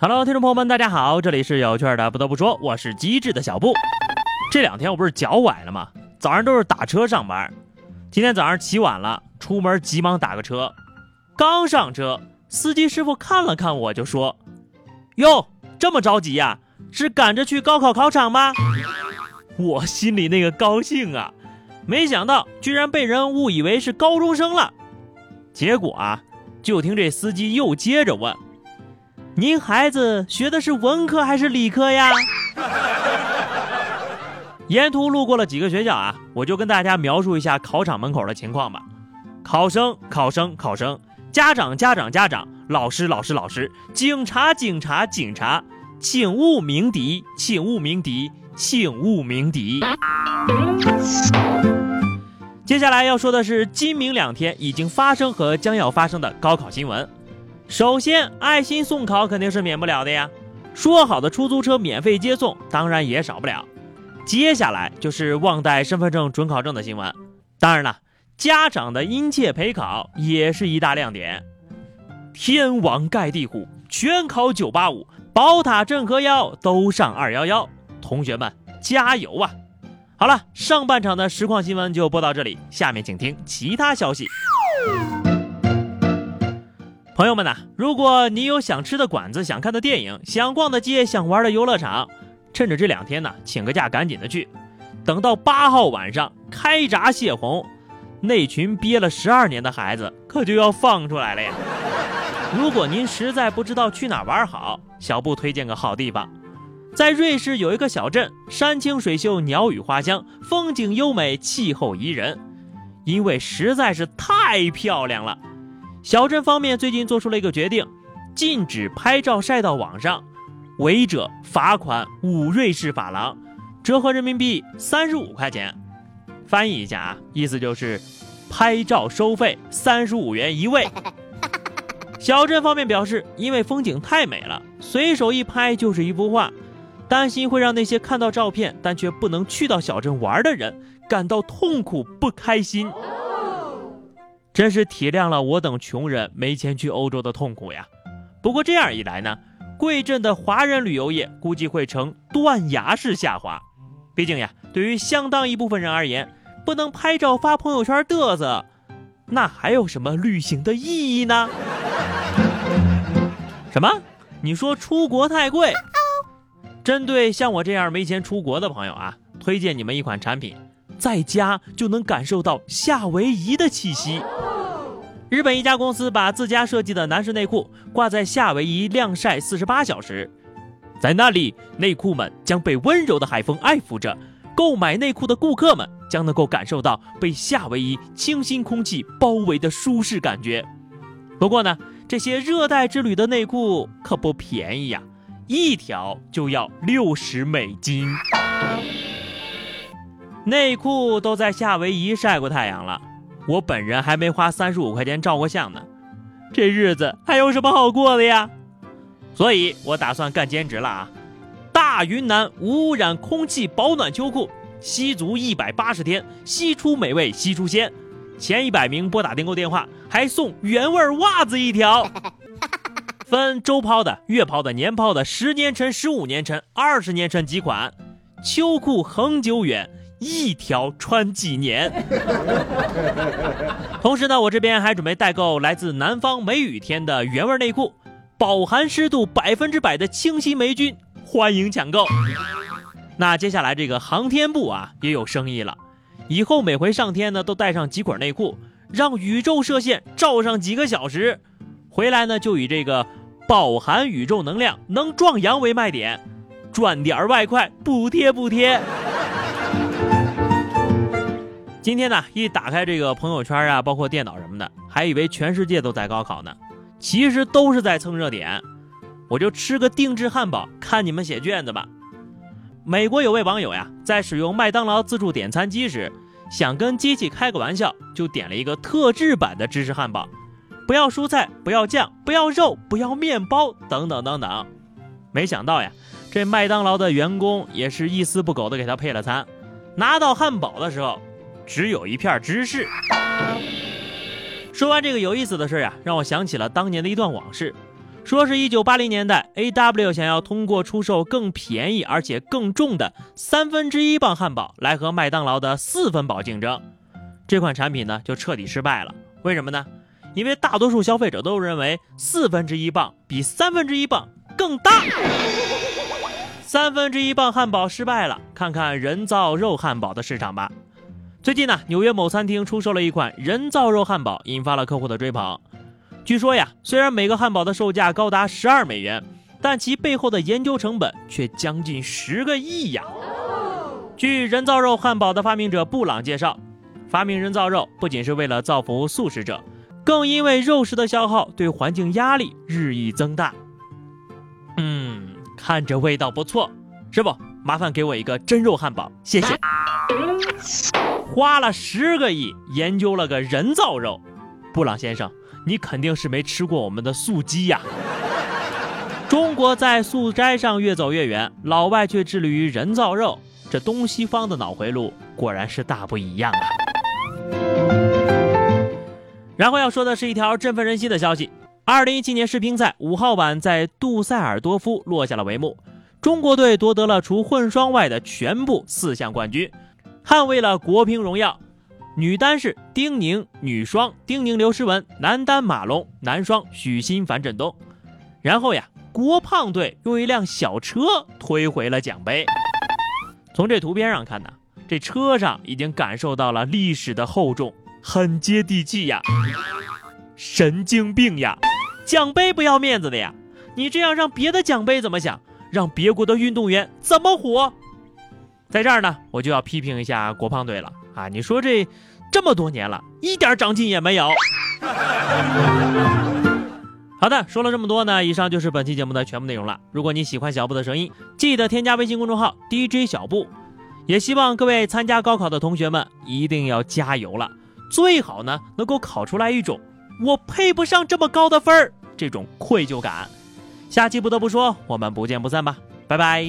Hello，听众朋友们，大家好，这里是有趣的。不得不说，我是机智的小布。这两天我不是脚崴了吗？早上都是打车上班。今天早上起晚了，出门急忙打个车。刚上车，司机师傅看了看我，就说：“哟，这么着急呀？是赶着去高考考场吗？”我心里那个高兴啊！没想到居然被人误以为是高中生了。结果啊，就听这司机又接着问。您孩子学的是文科还是理科呀？沿途路过了几个学校啊，我就跟大家描述一下考场门口的情况吧。考生，考生，考生；家长，家长，家长；老师，老师，老师；警察，警察，警察。请勿鸣笛，请勿鸣笛，请勿鸣笛。接下来要说的是今明两天已经发生和将要发生的高考新闻。首先，爱心送考肯定是免不了的呀。说好的出租车免费接送，当然也少不了。接下来就是忘带身份证、准考证的新闻。当然了，家长的殷切陪考也是一大亮点。天王盖地虎，全考九八五，宝塔镇河妖都上二幺幺。同学们加油啊！好了，上半场的实况新闻就播到这里，下面请听其他消息。朋友们呐，如果你有想吃的馆子、想看的电影、想逛的街、想玩的游乐场，趁着这两天呢，请个假赶紧的去。等到八号晚上开闸泄洪，那群憋了十二年的孩子可就要放出来了呀！如果您实在不知道去哪玩好，小布推荐个好地方，在瑞士有一个小镇，山清水秀，鸟语花香，风景优美，气候宜人，因为实在是太漂亮了。小镇方面最近做出了一个决定，禁止拍照晒到网上，违者罚款五瑞士法郎，折合人民币三十五块钱。翻译一下啊，意思就是拍照收费三十五元一位。小镇方面表示，因为风景太美了，随手一拍就是一幅画，担心会让那些看到照片但却不能去到小镇玩的人感到痛苦不开心。真是体谅了我等穷人没钱去欧洲的痛苦呀！不过这样一来呢，贵镇的华人旅游业估计会呈断崖式下滑。毕竟呀，对于相当一部分人而言，不能拍照发朋友圈嘚瑟，那还有什么旅行的意义呢？什么？你说出国太贵？针对像我这样没钱出国的朋友啊，推荐你们一款产品，在家就能感受到夏威夷的气息。日本一家公司把自家设计的男士内裤挂在夏威夷晾晒四十八小时，在那里，内裤们将被温柔的海风爱抚着，购买内裤的顾客们将能够感受到被夏威夷清新空气包围的舒适感觉。不过呢，这些热带之旅的内裤可不便宜呀，一条就要六十美金。内裤都在夏威夷晒过太阳了。我本人还没花三十五块钱照过相呢，这日子还有什么好过的呀？所以我打算干兼职了啊！大云南无污染空气保暖秋裤，吸足一百八十天，吸出美味，吸出鲜。前一百名拨打订购电话还送原味袜子一条，分周抛的、月抛的、年抛的、十年陈、十五年陈、二十年陈几款，秋裤恒久远。一条穿几年。同时呢，我这边还准备代购来自南方梅雨天的原味内裤，饱含湿度百分之百的清新霉菌，欢迎抢购。那接下来这个航天部啊也有生意了，以后每回上天呢都带上几捆内裤，让宇宙射线照上几个小时，回来呢就以这个饱含宇宙能量能壮阳为卖点，赚点外快补贴补贴。今天呢，一打开这个朋友圈啊，包括电脑什么的，还以为全世界都在高考呢，其实都是在蹭热点。我就吃个定制汉堡，看你们写卷子吧。美国有位网友呀，在使用麦当劳自助点餐机时，想跟机器开个玩笑，就点了一个特制版的芝士汉堡，不要蔬菜，不要酱，不要肉，不要面包，等等等等。没想到呀，这麦当劳的员工也是一丝不苟的给他配了餐，拿到汉堡的时候。只有一片芝士。说完这个有意思的事儿呀，让我想起了当年的一段往事。说是一九八零年代，A W 想要通过出售更便宜而且更重的三分之一磅汉堡来和麦当劳的四分饱竞争，这款产品呢就彻底失败了。为什么呢？因为大多数消费者都认为四分之一磅比三分之一磅更大。三分之一磅汉堡失败了，看看人造肉汉堡的市场吧。最近呢，纽约某餐厅出售了一款人造肉汉堡，引发了客户的追捧。据说呀，虽然每个汉堡的售价高达十二美元，但其背后的研究成本却将近十个亿呀。据人造肉汉堡的发明者布朗介绍，发明人造肉不仅是为了造福素食者，更因为肉食的消耗对环境压力日益增大。嗯，看着味道不错，师傅，麻烦给我一个真肉汉堡，谢谢。花了十个亿研究了个人造肉，布朗先生。你肯定是没吃过我们的素鸡呀！中国在素斋上越走越远，老外却致力于人造肉，这东西方的脑回路果然是大不一样啊！然后要说的是一条振奋人心的消息：二零一七年世乒赛五号晚在杜塞尔多夫落下了帷幕，中国队夺得了除混双外的全部四项冠军，捍卫了国乒荣耀。女单是丁宁，女双丁宁刘诗雯，男单马龙，男双许昕樊振东。然后呀，郭胖队用一辆小车推回了奖杯。从这图片上看呢，这车上已经感受到了历史的厚重，很接地气呀。神经病呀，奖杯不要面子的呀！你这样让别的奖杯怎么想？让别国的运动员怎么活？在这儿呢，我就要批评一下国胖队了啊！你说这。这么多年了，一点长进也没有。好的，说了这么多呢，以上就是本期节目的全部内容了。如果你喜欢小布的声音，记得添加微信公众号 DJ 小布。也希望各位参加高考的同学们一定要加油了，最好呢能够考出来一种我配不上这么高的分儿这种愧疚感。下期不得不说，我们不见不散吧，拜拜。